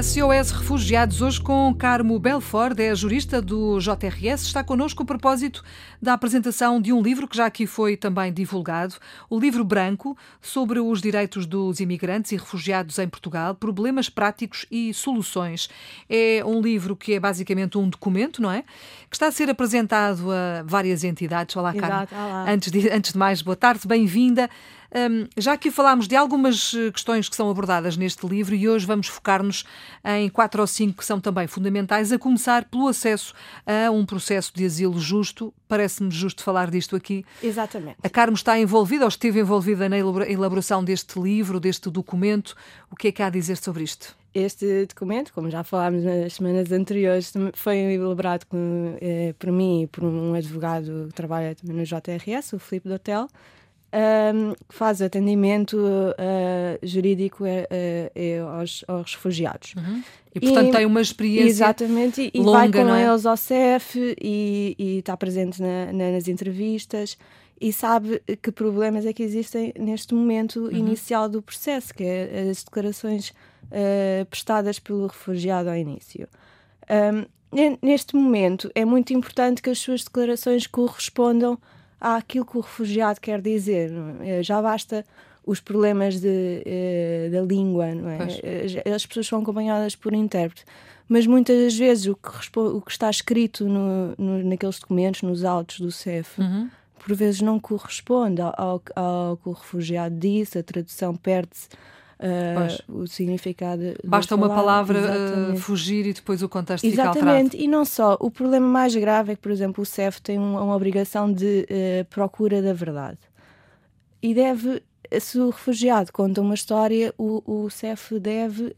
SOS Refugiados, hoje com Carmo Belford, é jurista do JRS, está connosco a propósito da apresentação de um livro que já aqui foi também divulgado, o livro branco sobre os direitos dos imigrantes e refugiados em Portugal, problemas práticos e soluções. É um livro que é basicamente um documento, não é? Que está a ser apresentado a várias entidades. Olá, Carmo. Antes de, antes de mais, boa tarde, bem-vinda. Já aqui falámos de algumas eh, questões que são abordadas neste livro e hoje vamos focar-nos em quatro ou cinco que são também fundamentais, a começar pelo acesso a um processo de asilo justo. Parece-me justo falar disto aqui. Exatamente. A Carmo está envolvida ou esteve envolvida na elaboração deste livro, deste documento. O que é que há a dizer sobre isto? Este documento, como já falámos nas semanas anteriores, foi elaborado eh, por mim e por um advogado que trabalha também no JRS, o Filipe Dotel um, que faz atendimento uh, jurídico uh, uh, aos, aos, refugiados. Uhum. E, portanto, e, tem uma experiência Exatamente, e longa, vai com é? eles ao CEF e, e está presente na, na, nas entrevistas e sabe que problemas é que existem neste momento uhum. inicial do processo, que é as declarações prestadas pelo refugiado ao início. Um, neste momento, é muito importante que as suas declarações correspondam àquilo que o refugiado quer dizer. É? Já basta os problemas de, uh, da língua, não é? Eh, as pessoas são acompanhadas por intérprete, mas muitas vezes o que, o que está escrito no, no, naqueles documentos, nos autos do CEF, uhum. por vezes não corresponde ao, ao, ao, que o refugiado disse, a tradução perde-se uh, o significado. Basta uma palavra uh, fugir e depois o contexto Exatamente. fica alterado. E não só. O problema mais grave é que, por exemplo, o CEF tem uma, uma obrigação de uh, procura da verdade. E deve, se o refugiado conta uma história, o, o CEF deve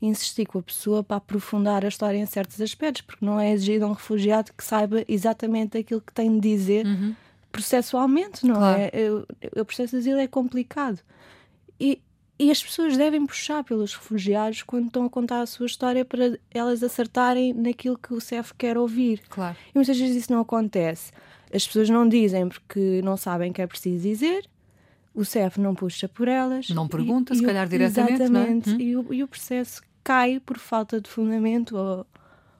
insistir com a pessoa para aprofundar a história em certos aspectos, porque não é exigido a um refugiado que saiba exatamente aquilo que tem de dizer. Uhum processualmente, não claro. é? O, o processo de asilo é complicado. E e as pessoas devem puxar pelos refugiados quando estão a contar a sua história para elas acertarem naquilo que o CEF quer ouvir. Claro. E muitas vezes isso não acontece. As pessoas não dizem porque não sabem que é preciso dizer, o CEF não puxa por elas. Não pergunta, e, se e calhar diretamente. Exatamente. Não é? e, o, e o processo cai por falta de fundamento ou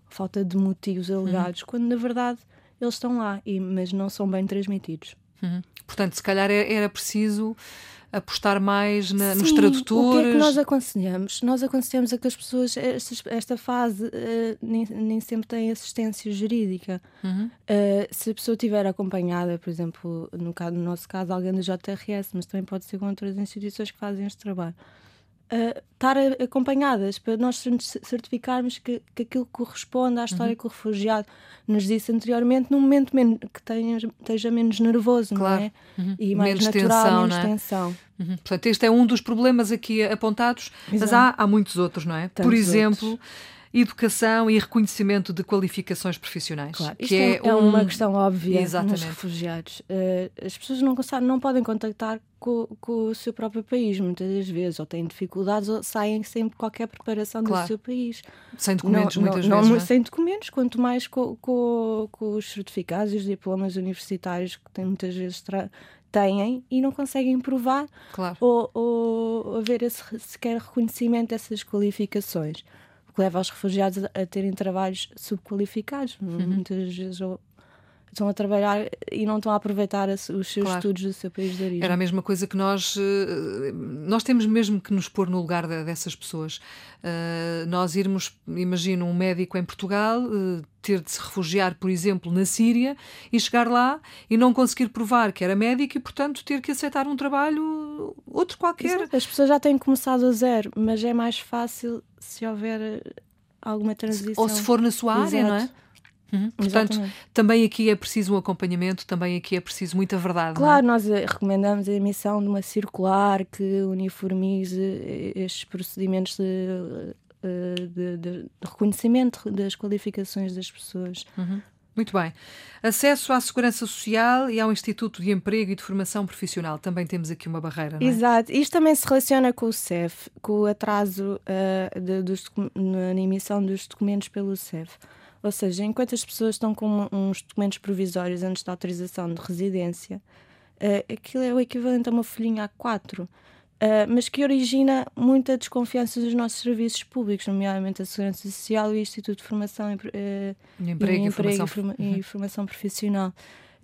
falta de motivos alegados, uhum. quando na verdade eles estão lá, e, mas não são bem transmitidos. Uhum. Portanto, se calhar era preciso apostar mais na, Sim, nos tradutores? O que é que nós aconselhamos? Nós aconselhamos a que as pessoas, esta, esta fase, uh, nem, nem sempre têm assistência jurídica. Uhum. Uh, se a pessoa estiver acompanhada, por exemplo, no, caso, no nosso caso, alguém do JRS, mas também pode ser com outras instituições que fazem este trabalho uh, estar acompanhadas, para nós certificarmos que, que aquilo corresponde à história uhum. que o refugiado nos disse anteriormente, num momento menos, que tenha, esteja menos nervoso, claro. não é? Uhum. E mais menos natural, tensão, menos é? tensão. Uhum. Portanto, este é um dos problemas aqui apontados, Exato. mas há, há muitos outros, não é? Tantos Por exemplo. Outros educação e reconhecimento de qualificações profissionais. Claro, isto é, é, um... uma questão óbvia Exatamente. nos refugiados. Uh, as pessoas não, não podem contactar com, com, o seu próprio país, muitas das vezes, ou têm dificuldades, ou saem sem qualquer preparação claro. do seu país. Sem documentos, não, muitas não, vezes. Não, é? sem documentos, quanto mais com, com, com, os certificados e os diplomas universitários que têm, muitas vezes têm e não conseguem provar claro. ou, ou haver esse sequer reconhecimento dessas qualificações que leva os refugiados a, terem trabalhos subqualificados. Uhum. Muitas vezes estão a trabalhar e não estão a aproveitar os seus claro. estudos do seu país de origem. Era a mesma coisa que nós eh, nós temos mesmo que nos pôr no lugar dessas pessoas. Uh, nós irmos, imagino, um médico em Portugal uh, ter de se refugiar, por exemplo, na Síria e chegar lá e não conseguir provar que era médico e, portanto, ter que aceitar um trabalho outro qualquer. Exato. As pessoas já têm começado a zero, mas é mais fácil se houver alguma transição. Ou se for na sua área, Exato. não é? Uhum. Portanto, também aqui é preciso um acompanhamento, também aqui é preciso muita verdade. Claro, é? nós eh, recomendamos a emissão de uma circular que uniformize eh, estes procedimentos de, eh, de, de, de reconhecimento das qualificações das pessoas. Uhum. Muito bem. Acesso à segurança social e ao Instituto de Emprego e de Formação Profissional. Também temos aqui uma barreira, não é? Exato. Isto também se relaciona com o CEF, com o atraso uh, de, dos, na emissão dos documentos pelo CEF. Ou seja, enquanto as pessoas estão com uns documentos provisórios antes da autorização de residência, uh, aquilo é o equivalente a uma folhinha A4. Uh, mas que origina muita desconfiança dos nossos serviços públicos, nomeadamente a Segurança Social e o Instituto de Formação e, uh, emprego, e, emprego, e, forma, uhum. e formação profissional.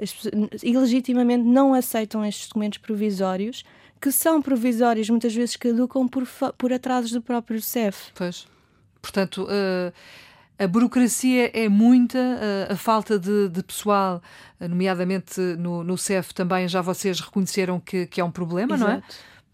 As, ilegitimamente não aceitam estes documentos provisórios, que são provisórios, muitas vezes caducam por, por atrasos do próprio CEF. Pois. Portanto, uh, a burocracia é muita, uh, a falta de, de pessoal, nomeadamente no, no CEF, também já vocês reconheceram que, que é um problema, Exato. não é?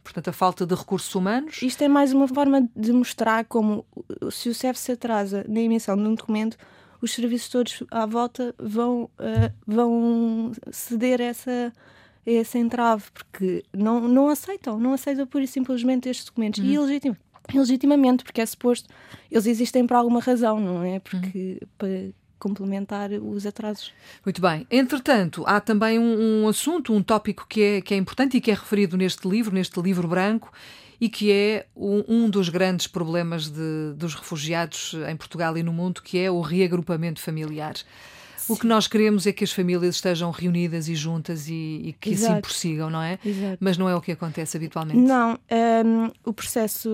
Portanto, a falta de recursos humanos. Isto é mais uma forma de mostrar como, se o CEF se atrasa na emissão de um documento, os serviços todos à volta vão, uh, vão ceder essa, esse entrave, porque não, não aceitam, não aceitam pura e simplesmente estes documentos. Uhum. E ilegítimo, legitimamente, porque é suposto, eles existem por alguma razão, não é? Porque uhum. para complementar os atrasos. Muito bem. Entretanto, há também um, um, assunto, um tópico que é, que é importante e que é referido neste livro, neste livro branco, e que é um, um dos grandes problemas de, dos refugiados em Portugal e no mundo, que é o reagrupamento familiar. O que nós queremos é que as famílias estejam reunidas e juntas e, e que Exato. assim prossigam, não é? Exato. Mas não é o que acontece habitualmente. Não. Um, o processo,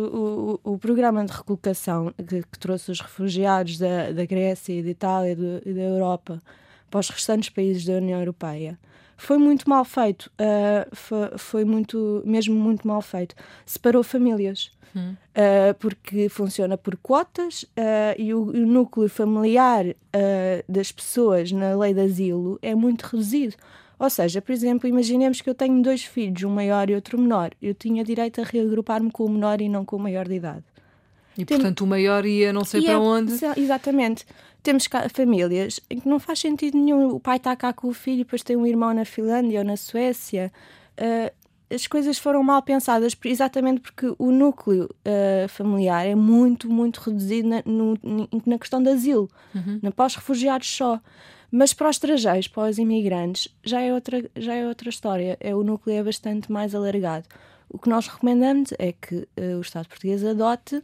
o, o programa de recolocação que, que, trouxe os refugiados da, da Grécia e da Itália e da Europa para os restantes países da União Europeia foi muito mal feito. Uh, foi, foi, muito, mesmo muito mal feito. Separou famílias. Hum. Uh, porque funciona por cotas uh, e o, o, núcleo familiar das pessoas na lei de asilo é muito reduzido. Ou seja, por exemplo, imaginemos que eu tenho dois filhos, um maior e outro menor. Eu tinha direito a reagrupar-me com o menor e não com o maior de idade. E, Tem... portanto, o maior ia não sei para é, onde. Exatamente. Temos famílias em que não faz sentido nenhum. O pai está cá com o filho, depois tem um irmão na Finlândia ou na Suécia. Uh, as coisas foram mal pensadas exatamente porque o núcleo uh, familiar é muito, muito reduzido na, no, na questão do asilo, uhum. não para os refugiados só. Mas para os estrangeiros, para os imigrantes, já é outra, já é outra história. É, o núcleo é bastante mais alargado. O que nós recomendamos é que uh, o Estado português adote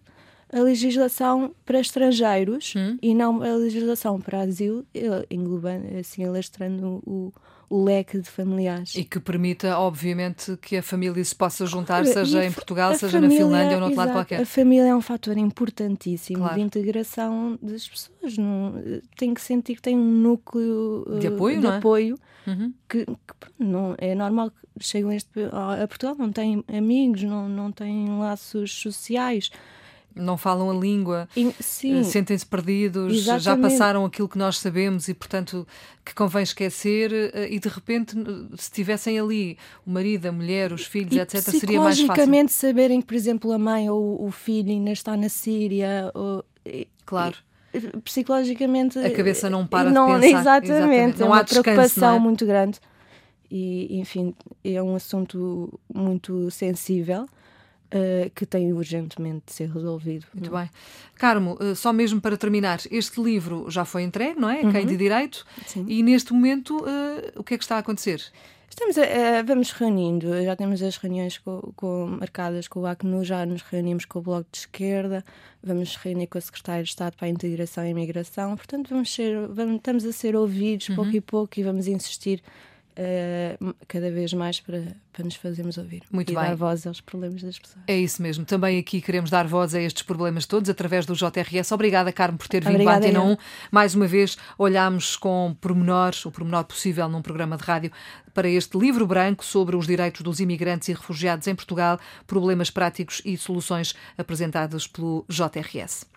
a legislação para estrangeiros hum. e não a legislação para asilo, englobando, assim, alastrando o, o leque de familiares. E que permita, obviamente, que a família se possa juntar, seja em Portugal, seja família, na Finlândia ou no outro lado qualquer. A família é um fator importantíssimo claro. de integração das pessoas. Não, tem que sentir que tem um núcleo de apoio, de apoio é? que, que, não, é normal que chegam a Portugal, não têm amigos, não, não têm laços sociais não falam a língua, eh, sentem-se perdidos, Exatamente. já passaram aquilo que nós sabemos e, portanto, que convém esquecer. Eh, e de repente, se tivessem ali o marido, a mulher, os filhos, e etc., seria mais fácil. Psicologicamente, saberem que, por exemplo, a mãe ou o filho ainda está na Síria. Ou, claro. psicologicamente. A cabeça não para não, de pensar. Exatamente, exatamente. não é uma há preocupação é? muito grande. E, enfim, é um assunto muito sensível Uh, que tem urgentemente de ser resolvido. Muito bem. Carmo, uh, só mesmo para terminar, este livro já foi entregue, não é? Uhum. Quem de Direito. Sim. E neste momento, uh, o que é que está a acontecer? Estamos a, vamos reunindo, já temos as reuniões com, com, marcadas com o ACNU, já nos reunimos com o Bloco de Esquerda, vamos reunir com a Secretária de Estado para a Integração e Imigração, portanto vamos ser, vamos, estamos a ser ouvidos uhum. pouco e pouco e vamos insistir uh, cada vez mais para, para nos fazermos ouvir Muito e bem. dar voz aos problemas das pessoas. É isso mesmo. Também aqui queremos dar voz a estes problemas todos através do JRS. Obrigada, Carmo, por ter vindo Obrigada, à Antena 1. Mais uma vez, olhámos com pormenores, o pormenor possível num programa de rádio, para este livro branco sobre os direitos dos imigrantes e refugiados em Portugal, problemas práticos e soluções apresentados pelo JRS.